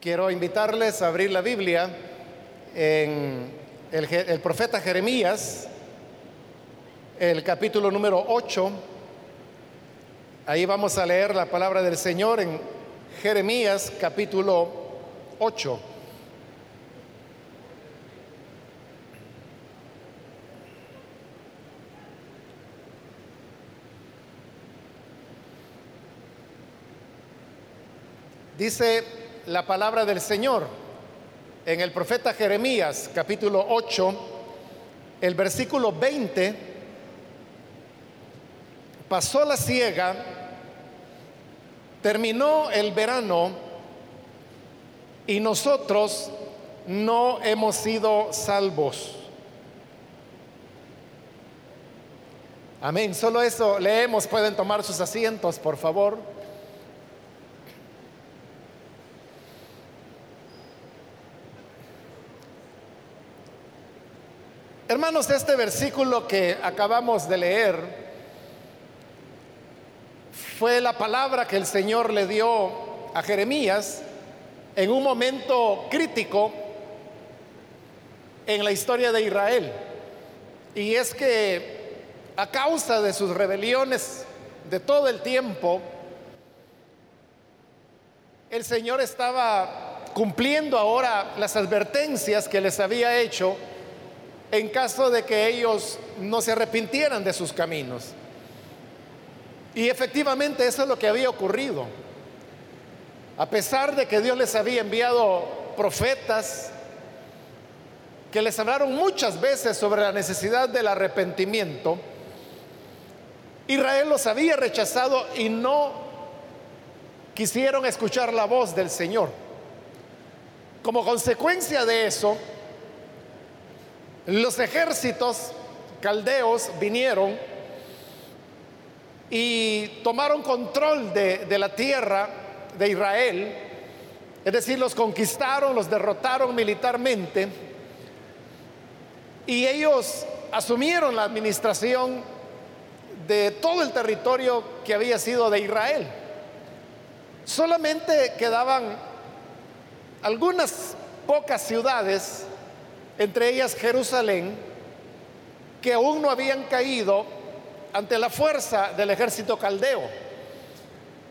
Quiero invitarles a abrir la Biblia en el, profeta Jeremías, el capítulo número 8. Ahí vamos a leer la palabra del Señor en Jeremías capítulo 8. Dice la palabra del Señor en el profeta Jeremías capítulo 8, el versículo 20, pasó la siega, terminó el verano y nosotros no hemos sido salvos. Amén. Solo eso leemos. Pueden tomar sus asientos, por favor. Hermanos, este versículo que acabamos de leer fue la palabra que el Señor le dio a Jeremías en un momento crítico en la historia de Israel. Y es que a causa de sus rebeliones de todo el tiempo, el Señor estaba cumpliendo ahora las advertencias que les había hecho en caso de que ellos no se arrepintieran de sus caminos. Y efectivamente eso es lo que había ocurrido. A pesar de que Dios les había enviado profetas que les hablaron muchas veces sobre la necesidad del arrepentimiento, Israel los había rechazado y no quisieron escuchar la voz del Señor. Como consecuencia de eso, los ejércitos caldeos vinieron y tomaron control de, la tierra de Israel, es decir, los conquistaron, los derrotaron militarmente y ellos asumieron la administración de todo el territorio que había sido de Israel. Solamente quedaban algunas pocas ciudades entre ellas Jerusalén, que aún no habían caído ante la fuerza del ejército caldeo.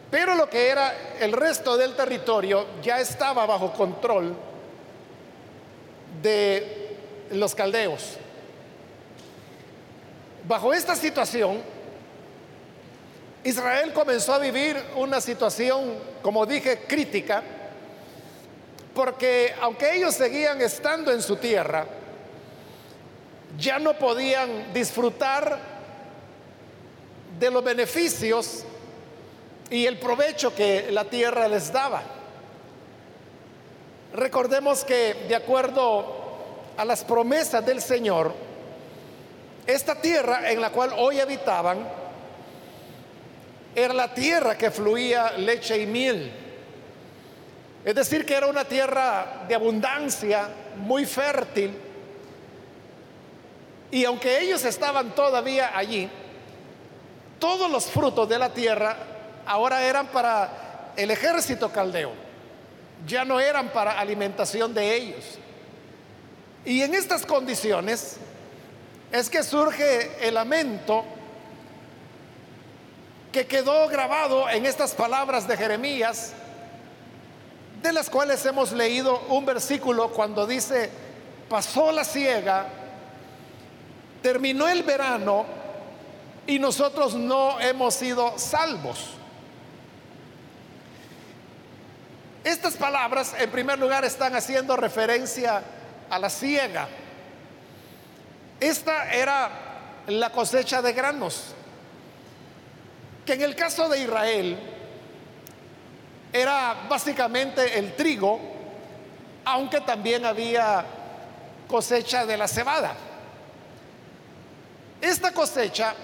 Pero lo que era el resto del territorio ya estaba bajo control de los caldeos. Bajo esta situación, Israel comenzó a vivir una situación, como dije, crítica, porque aunque ellos seguían estando en su tierra, ya no podían disfrutar de los beneficios y el provecho que la tierra les daba. Recordemos que de acuerdo a las promesas del Señor, esta tierra en la cual hoy habitaban era la tierra que fluía leche y miel. Es decir, que era una tierra de abundancia, muy fértil. Y aunque ellos estaban todavía allí, todos los frutos de la tierra ahora eran para el ejército caldeo, ya no eran para alimentación de ellos. Y en estas condiciones es que surge el lamento que quedó grabado en estas palabras de Jeremías de las cuales hemos leído un versículo cuando dice, pasó la siega, terminó el verano y nosotros no hemos sido salvos. Estas palabras, en primer lugar, están haciendo referencia a la siega. Esta era la cosecha de granos, que en el caso de Israel, era básicamente el trigo, aunque también había cosecha de la cebada. Esta cosecha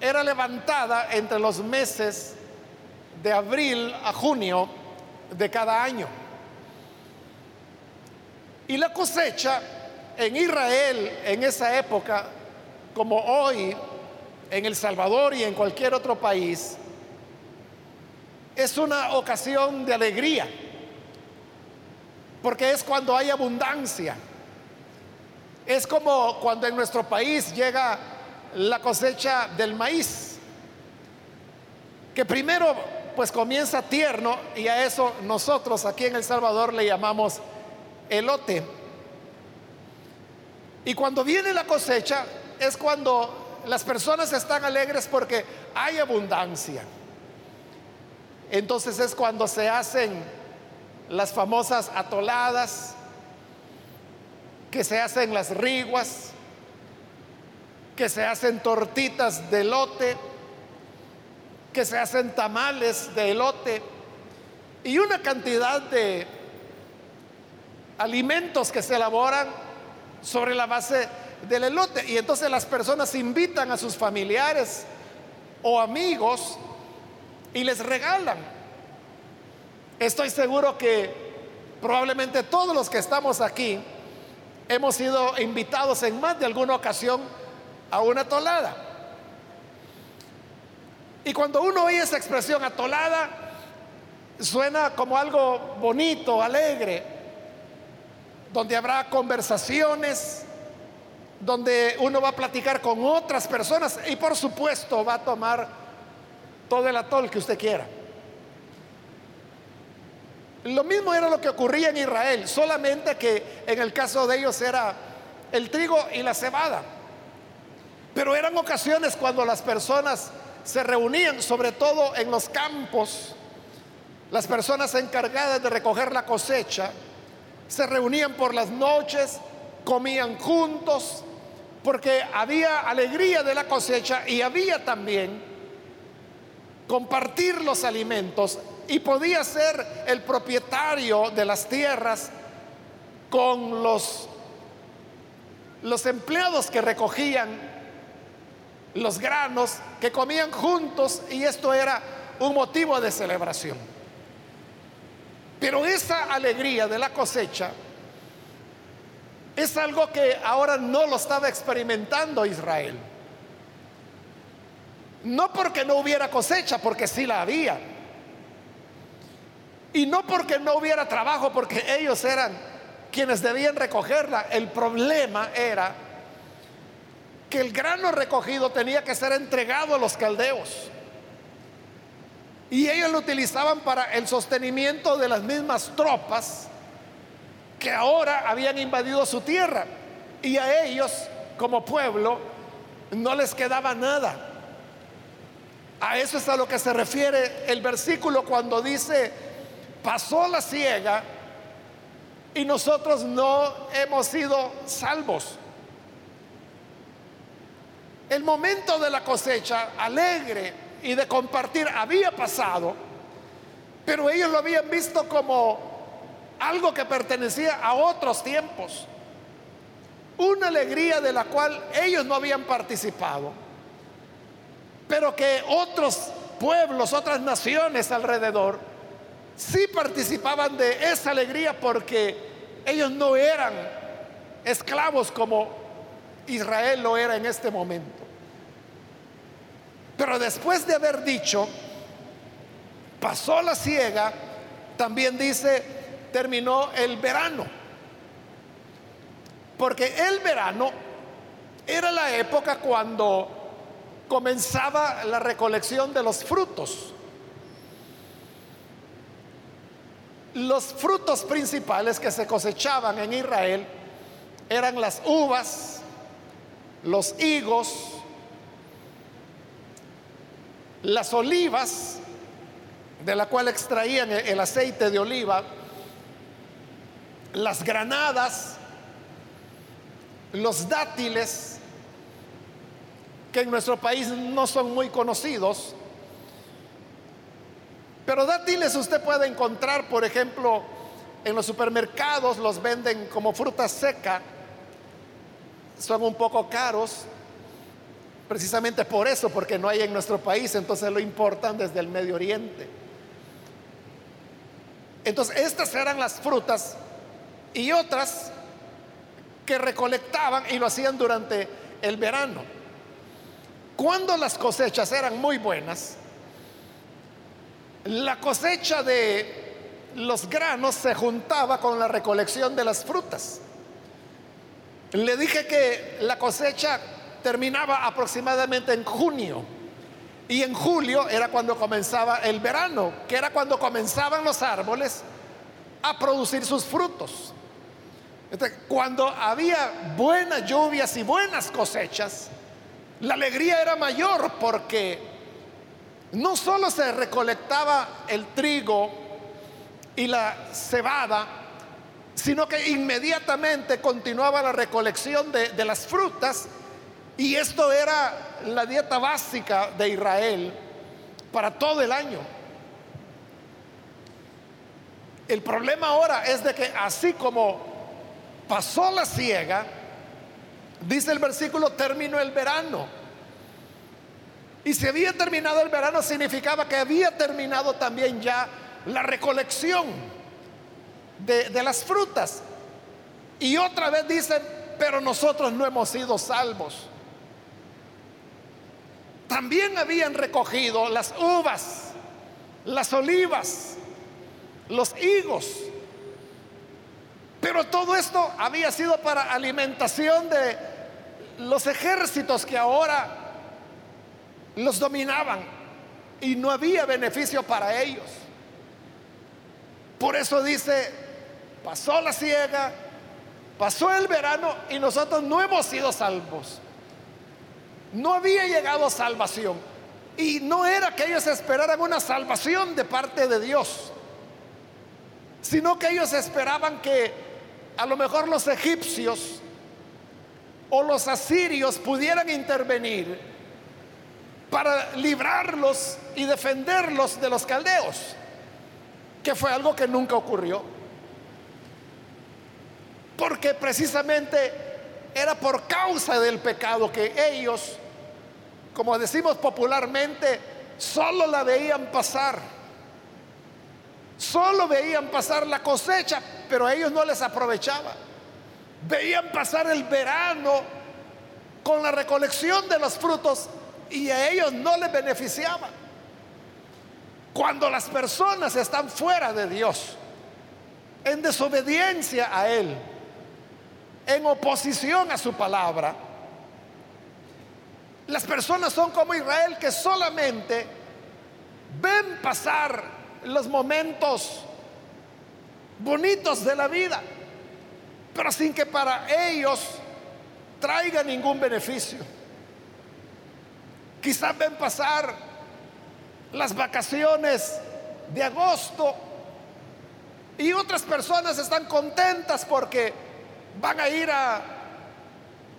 era levantada entre los meses de abril a junio de cada año. Y la cosecha en Israel en esa época, como hoy en El Salvador y en cualquier otro país, es una ocasión de alegría. porque es cuando hay abundancia. Es como cuando en nuestro país llega la cosecha del maíz, que primero pues comienza tierno y a eso nosotros aquí en El Salvador le llamamos elote. Y cuando viene la cosecha es cuando las personas están alegres porque hay abundancia. Entonces es cuando se hacen las famosas atoladas, que se hacen las riguas, que se hacen tortitas de elote, que se hacen tamales de elote y una cantidad de alimentos que se elaboran sobre la base del elote. Y entonces las personas invitan a sus familiares o amigos y les regalan. Estoy seguro que probablemente todos los que estamos aquí hemos sido invitados en más de alguna ocasión a una tolada. Y cuando uno oye esa expresión atolada, suena como algo bonito, alegre, donde habrá conversaciones, donde uno va a platicar con otras personas y por supuesto va a tomar todo el atol que usted quiera. Lo mismo era lo que ocurría en Israel, solamente que en el caso de ellos era el trigo y la cebada. Pero eran ocasiones cuando las personas se reunían, sobre todo en los campos, las personas encargadas de recoger la cosecha, se reunían por las noches, comían juntos, porque había alegría de la cosecha y había también compartir los alimentos y podía ser el propietario de las tierras con los, los empleados que recogían los granos, que comían juntos y esto era un motivo de celebración. Pero esa alegría de la cosecha es algo que ahora no lo estaba experimentando Israel. No porque no hubiera cosecha, porque sí la había. Y no porque no hubiera trabajo, porque ellos eran quienes debían recogerla. El problema era que el grano recogido tenía que ser entregado a los caldeos. Y ellos lo utilizaban para el sostenimiento de las mismas tropas que ahora habían invadido su tierra. Y a ellos, como pueblo, no les quedaba nada. A eso es a lo que se refiere el versículo cuando dice, pasó la ciega y nosotros no hemos sido salvos. El momento de la cosecha alegre y de compartir había pasado, pero ellos lo habían visto como algo que pertenecía a otros tiempos. Una alegría de la cual ellos no habían participado, pero que otros pueblos, otras naciones alrededor, sí participaban de esa alegría porque ellos no eran esclavos como Israel lo era en este momento. Pero después de haber dicho, pasó la ciega, también dice, terminó el verano. Porque el verano era la época cuando comenzaba la recolección de los frutos. Los frutos principales que se cosechaban en Israel eran las uvas, los higos, las olivas, de la cual extraían el aceite de oliva, las granadas, los dátiles, que en nuestro país no son muy conocidos, pero dátiles usted puede encontrar, por ejemplo, en los supermercados los venden como fruta seca, son un poco caros, precisamente por eso, porque no hay en nuestro país, entonces lo importan desde el Medio Oriente. Entonces, estas eran las frutas y otras que recolectaban y lo hacían durante el verano. Cuando las cosechas eran muy buenas, la cosecha de los granos se juntaba con la recolección de las frutas. Le dije que la cosecha terminaba aproximadamente en junio y en julio era cuando comenzaba el verano, que era cuando comenzaban los árboles a producir sus frutos. cuando había buenas lluvias y buenas cosechas, la alegría era mayor porque no solo se recolectaba el trigo y la cebada, sino que inmediatamente continuaba la recolección de, de las frutas y esto era la dieta básica de Israel para todo el año. El problema ahora es de que así como pasó la siega, dice el versículo, terminó el verano. Y si había terminado el verano significaba que había terminado también ya la recolección de, de las frutas. Y otra vez dicen, pero nosotros no hemos sido salvos. También habían recogido las uvas, las olivas, los higos. Pero todo esto había sido para alimentación de los ejércitos que ahora los dominaban y no había beneficio para ellos. Por eso dice, pasó la siega, pasó el verano y nosotros no hemos sido salvos. No había llegado salvación. Y no era que ellos esperaran una salvación de parte de Dios sino que ellos esperaban que a lo mejor los egipcios o los asirios pudieran intervenir para librarlos y defenderlos de los caldeos, que fue algo que nunca ocurrió. Porque precisamente era por causa del pecado que ellos, como decimos popularmente, solo la veían pasar Solo veían pasar la cosecha, pero a ellos no les aprovechaba. Veían pasar el verano con la recolección de los frutos y a ellos no les beneficiaba. Cuando las personas están fuera de Dios, en desobediencia a Él, en oposición a su palabra, las personas son como Israel que solamente ven pasar los momentos bonitos de la vida, pero sin que para ellos traiga ningún beneficio. Quizás ven pasar las vacaciones de agosto y otras personas están contentas porque van a ir a,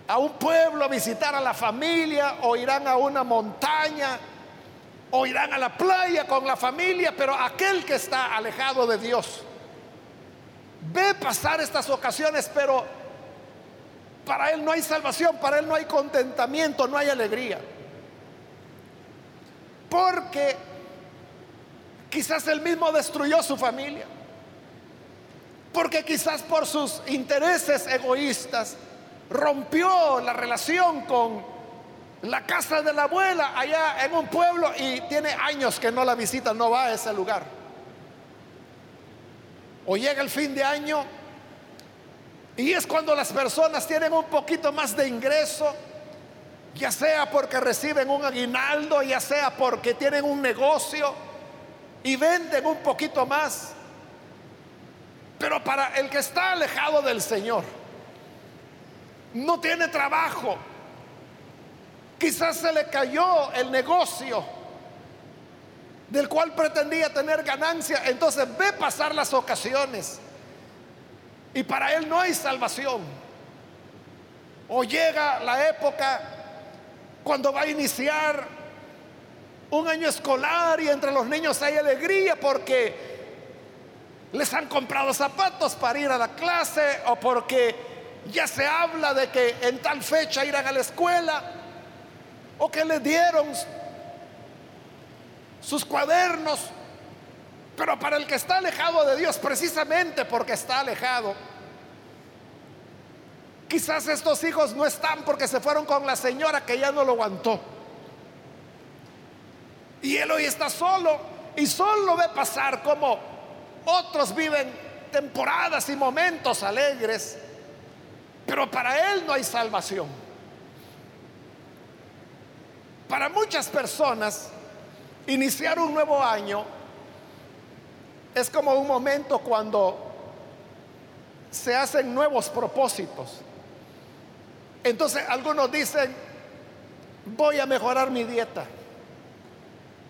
a un pueblo a visitar a la familia o irán a una montaña o irán a la playa con la familia, pero aquel que está alejado de Dios ve pasar estas ocasiones, pero para él no hay salvación, para él no hay contentamiento, no hay alegría. Porque quizás él mismo destruyó su familia. Porque quizás por sus intereses egoístas rompió la relación con la casa de la abuela allá en un pueblo y tiene años que no la visita, no va a ese lugar. O llega el fin de año y es cuando las personas tienen un poquito más de ingreso, ya sea porque reciben un aguinaldo, ya sea porque tienen un negocio y venden un poquito más. Pero para el que está alejado del Señor, no tiene trabajo, Quizás se le cayó el negocio del cual pretendía tener ganancia. Entonces ve pasar las ocasiones. Y para él no hay salvación. O llega la época cuando va a iniciar un año escolar y entre los niños hay alegría porque les han comprado zapatos para ir a la clase o porque ya se habla de que en tal fecha irán a la escuela o que le dieron sus cuadernos. Pero para el que está alejado de Dios, precisamente porque está alejado, quizás estos hijos no están porque se fueron con la señora que ya no lo aguantó. Y él hoy está solo y solo ve pasar como Otros viven temporadas y momentos alegres, pero para Él no hay salvación. Para muchas personas, iniciar un nuevo año es como un momento cuando se hacen nuevos propósitos. Entonces algunos dicen, voy a mejorar mi dieta.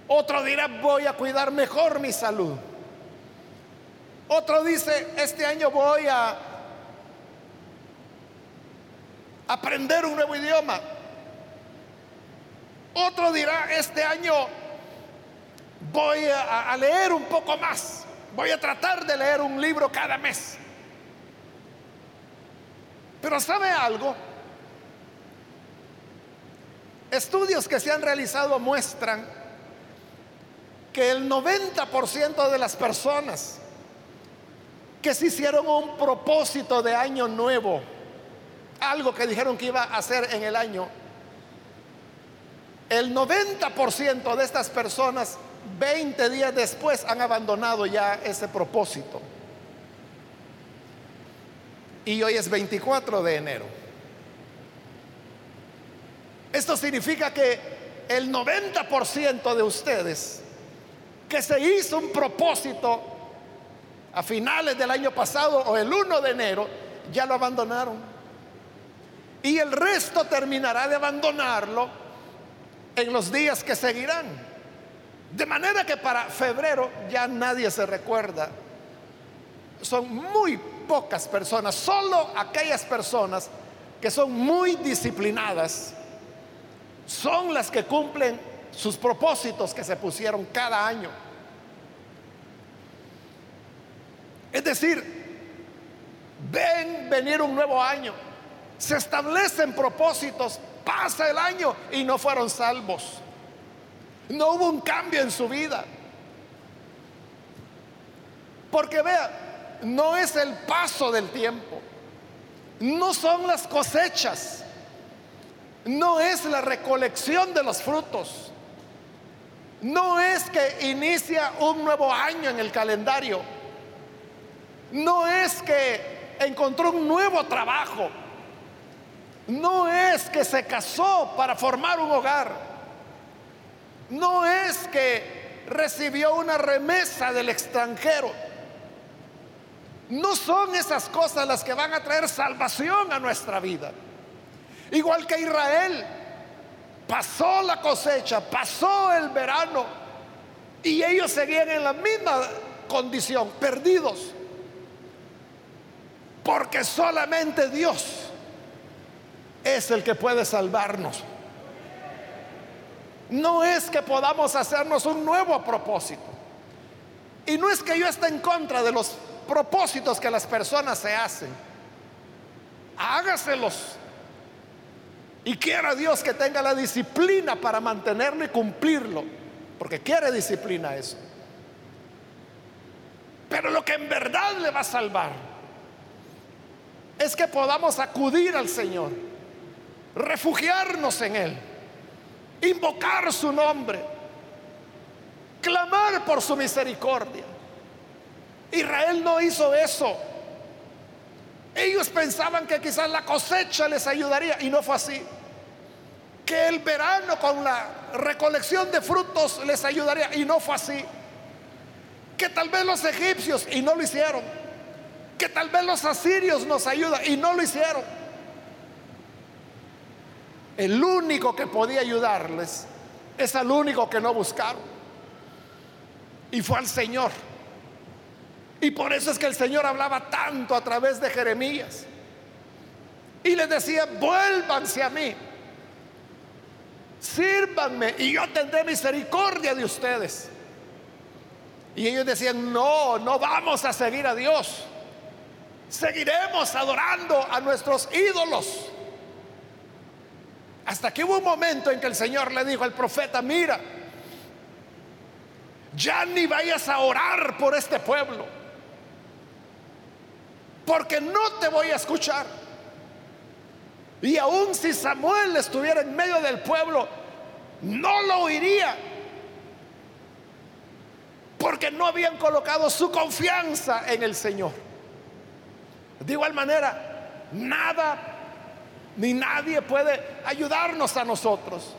Otro dirá, voy a cuidar mejor mi salud. Otro dice, este año voy a aprender un nuevo idioma. Otro dirá, este año voy a, leer un poco más. Voy a tratar de leer un libro cada mes. Pero ¿sabe algo? Estudios que se han realizado muestran que el 90% de las personas que se hicieron un propósito de año nuevo, algo que dijeron que iba a hacer en el año, el 90% de estas personas 20 días después han abandonado ya ese propósito. Y hoy es 24 de enero. Esto significa que el 90% de ustedes que se hizo un propósito a finales del año pasado o el 1 de enero, ya lo abandonaron. Y el resto terminará de abandonarlo en los días que seguirán. De manera que para febrero ya nadie se recuerda. Son muy pocas personas, solo aquellas personas que son muy disciplinadas, son las que cumplen sus propósitos que se pusieron cada año. Es decir, ven venir un nuevo año, se establecen propósitos, pasa el año y no fueron salvos. No hubo un cambio en su vida. Porque vea, no es el paso del tiempo, no son las cosechas, no es la recolección de los frutos, no es que inicia un nuevo año en el calendario no es que encontró un nuevo trabajo. No es que se casó para formar un hogar. No es que recibió una remesa del extranjero. No son esas cosas las que van a traer salvación a nuestra vida. Igual que Israel, pasó la cosecha, pasó el verano y ellos seguían en la misma condición, perdidos. Porque solamente Dios es el que puede salvarnos. No es que podamos hacernos un nuevo propósito. Y no es que yo esté en contra de los propósitos que las personas se hacen. Hágaselos. Y quiera Dios que tenga la disciplina para mantenerlo y cumplirlo. Porque quiere disciplina eso. Pero lo que en verdad le va a salvar es que podamos acudir al Señor, refugiarnos en Él, invocar su nombre, clamar por su misericordia. Israel no hizo eso. Ellos pensaban que quizás la cosecha les ayudaría y no fue así. Que el verano con la recolección de frutos les ayudaría y no fue así. Que tal vez los egipcios y no lo hicieron que tal vez los asirios nos ayudan y no lo hicieron. El único que podía ayudarles es el único que no buscaron. Y fue al Señor. Y por eso es que el Señor hablaba tanto a través de Jeremías. Y les decía, vuélvanse a mí. Sírvanme y yo tendré misericordia de ustedes. Y ellos decían, no, no vamos a seguir a Dios seguiremos adorando a nuestros ídolos. Hasta que hubo un momento en que el Señor le dijo al profeta, mira, ya ni vayas a orar por este pueblo, porque no te voy a escuchar. Y aun si Samuel estuviera en medio del pueblo, no lo oiría. porque no habían colocado su confianza en el Señor. De igual manera, nada ni nadie puede ayudarnos a nosotros.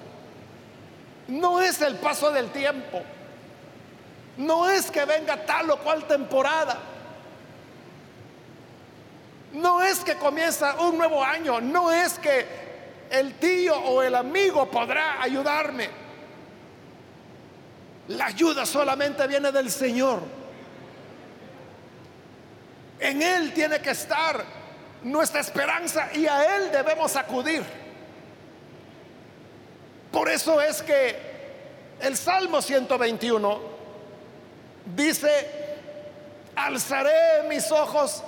No es el paso del tiempo. No es que venga tal o cual temporada. No es que comienza un nuevo año. No es que el tío o el amigo podrá ayudarme. La ayuda solamente viene del Señor. En Él tiene que estar nuestra esperanza y a Él debemos acudir. Por eso es que el Salmo 121 dice, alzaré mis ojos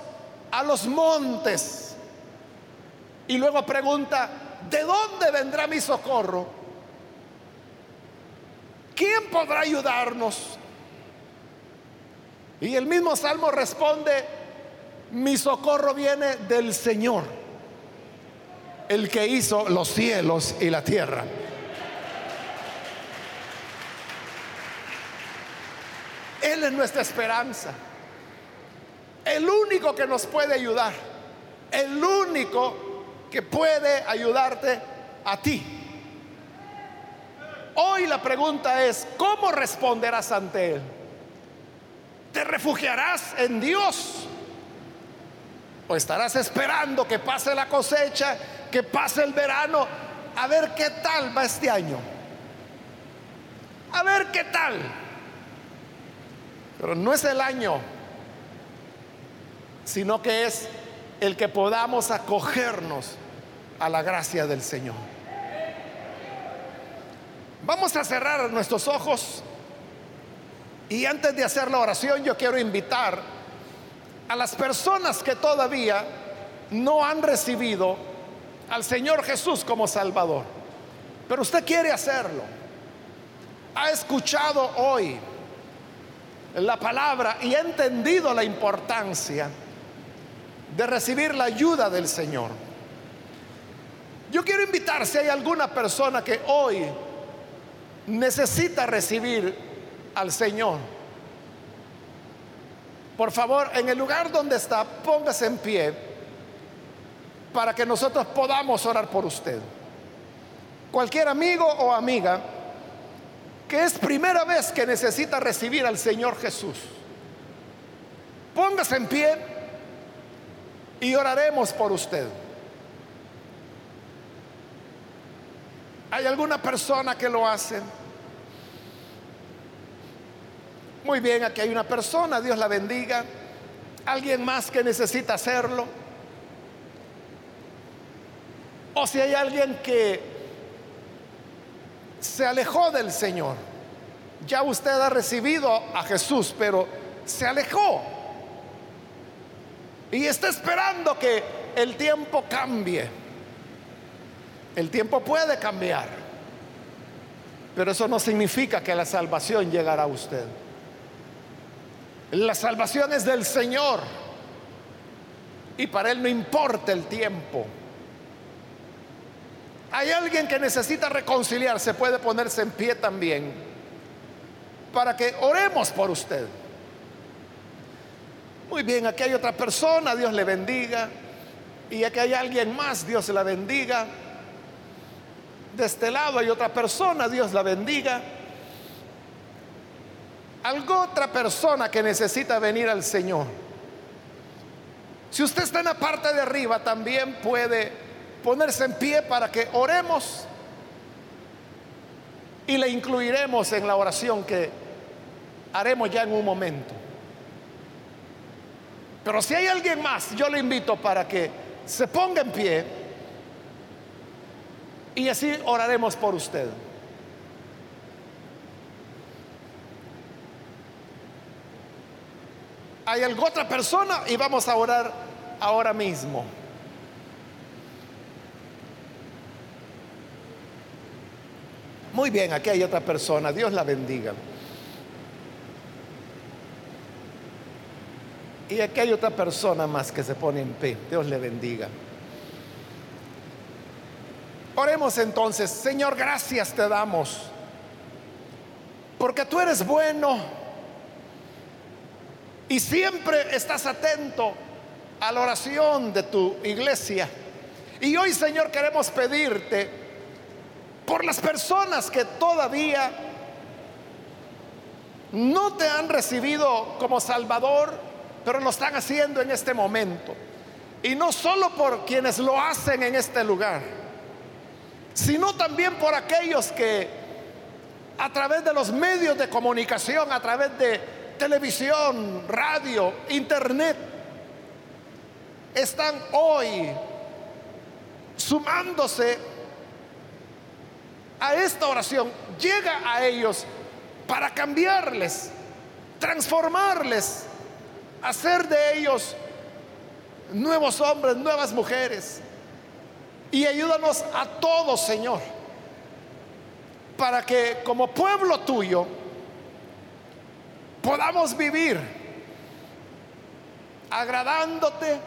a los montes. Y luego pregunta, ¿de dónde vendrá mi socorro? ¿Quién podrá ayudarnos? Y el mismo Salmo responde, mi socorro viene del Señor, el que hizo los cielos y la tierra. Él es nuestra esperanza. El único que nos puede ayudar. El único que puede ayudarte a ti. Hoy la pregunta es, ¿cómo responderás ante Él? ¿Te refugiarás en Dios? ¿O estarás esperando que pase la cosecha, que pase el verano, a ver qué tal va este año? A ver qué tal. Pero no es el año, sino que es el que podamos acogernos a la gracia del Señor. Vamos a cerrar nuestros ojos y antes de hacer la oración yo quiero invitar a las personas que todavía no han recibido al Señor Jesús como Salvador. Pero usted quiere hacerlo. Ha escuchado hoy la palabra y ha entendido la importancia de recibir la ayuda del Señor. Yo quiero invitar si hay alguna persona que hoy necesita recibir al Señor por favor, en el lugar donde está, póngase en pie para que nosotros podamos orar por usted. Cualquier amigo o amiga que es primera vez que necesita recibir al Señor Jesús, póngase en pie y oraremos por usted. ¿Hay alguna persona que lo hace? Muy bien, aquí hay una persona, Dios la bendiga. Alguien más que necesita hacerlo. O si hay alguien que se alejó del Señor. Ya usted ha recibido a Jesús, pero se alejó. Y está esperando que el tiempo cambie. El tiempo puede cambiar. Pero eso no significa que la salvación llegará a usted. La salvación es del Señor. Y para Él no importa el tiempo. Hay alguien que necesita reconciliarse, puede ponerse en pie también para que oremos por usted. Muy bien, aquí hay otra persona, Dios le bendiga. Y aquí hay alguien más, Dios la bendiga. De este lado hay otra persona, Dios la bendiga. Algo otra persona que necesita venir al Señor. Si usted está en la parte de arriba, también puede ponerse en pie para que oremos y le incluiremos en la oración que haremos ya en un momento. Pero si hay alguien más, yo le invito para que se ponga en pie y así oraremos por usted. ¿Hay alguna otra persona? Y vamos a orar ahora mismo. Muy bien, aquí hay otra persona. Dios la bendiga. Y aquí hay otra persona más que se pone en pie. Dios le bendiga. Oremos entonces, Señor, gracias te damos. Porque tú eres bueno y siempre estás atento a la oración de tu iglesia. Y hoy, Señor, queremos pedirte por las personas que todavía no te han recibido como Salvador, pero lo están haciendo en este momento. Y no solo por quienes lo hacen en este lugar, sino también por aquellos que a través de los medios de comunicación, a través de televisión, radio, internet, están hoy sumándose a esta oración. Llega a ellos para cambiarles, transformarles, hacer de ellos nuevos hombres, nuevas mujeres. Y ayúdanos a todos, Señor, para que como pueblo tuyo podamos vivir agradándote,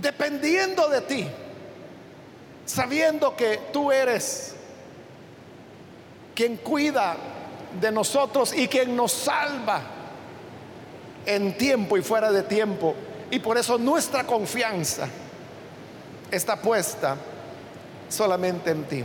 dependiendo de ti, sabiendo que tú eres quien cuida de nosotros y quien nos salva en tiempo y fuera de tiempo. Y por eso nuestra confianza está puesta solamente en ti.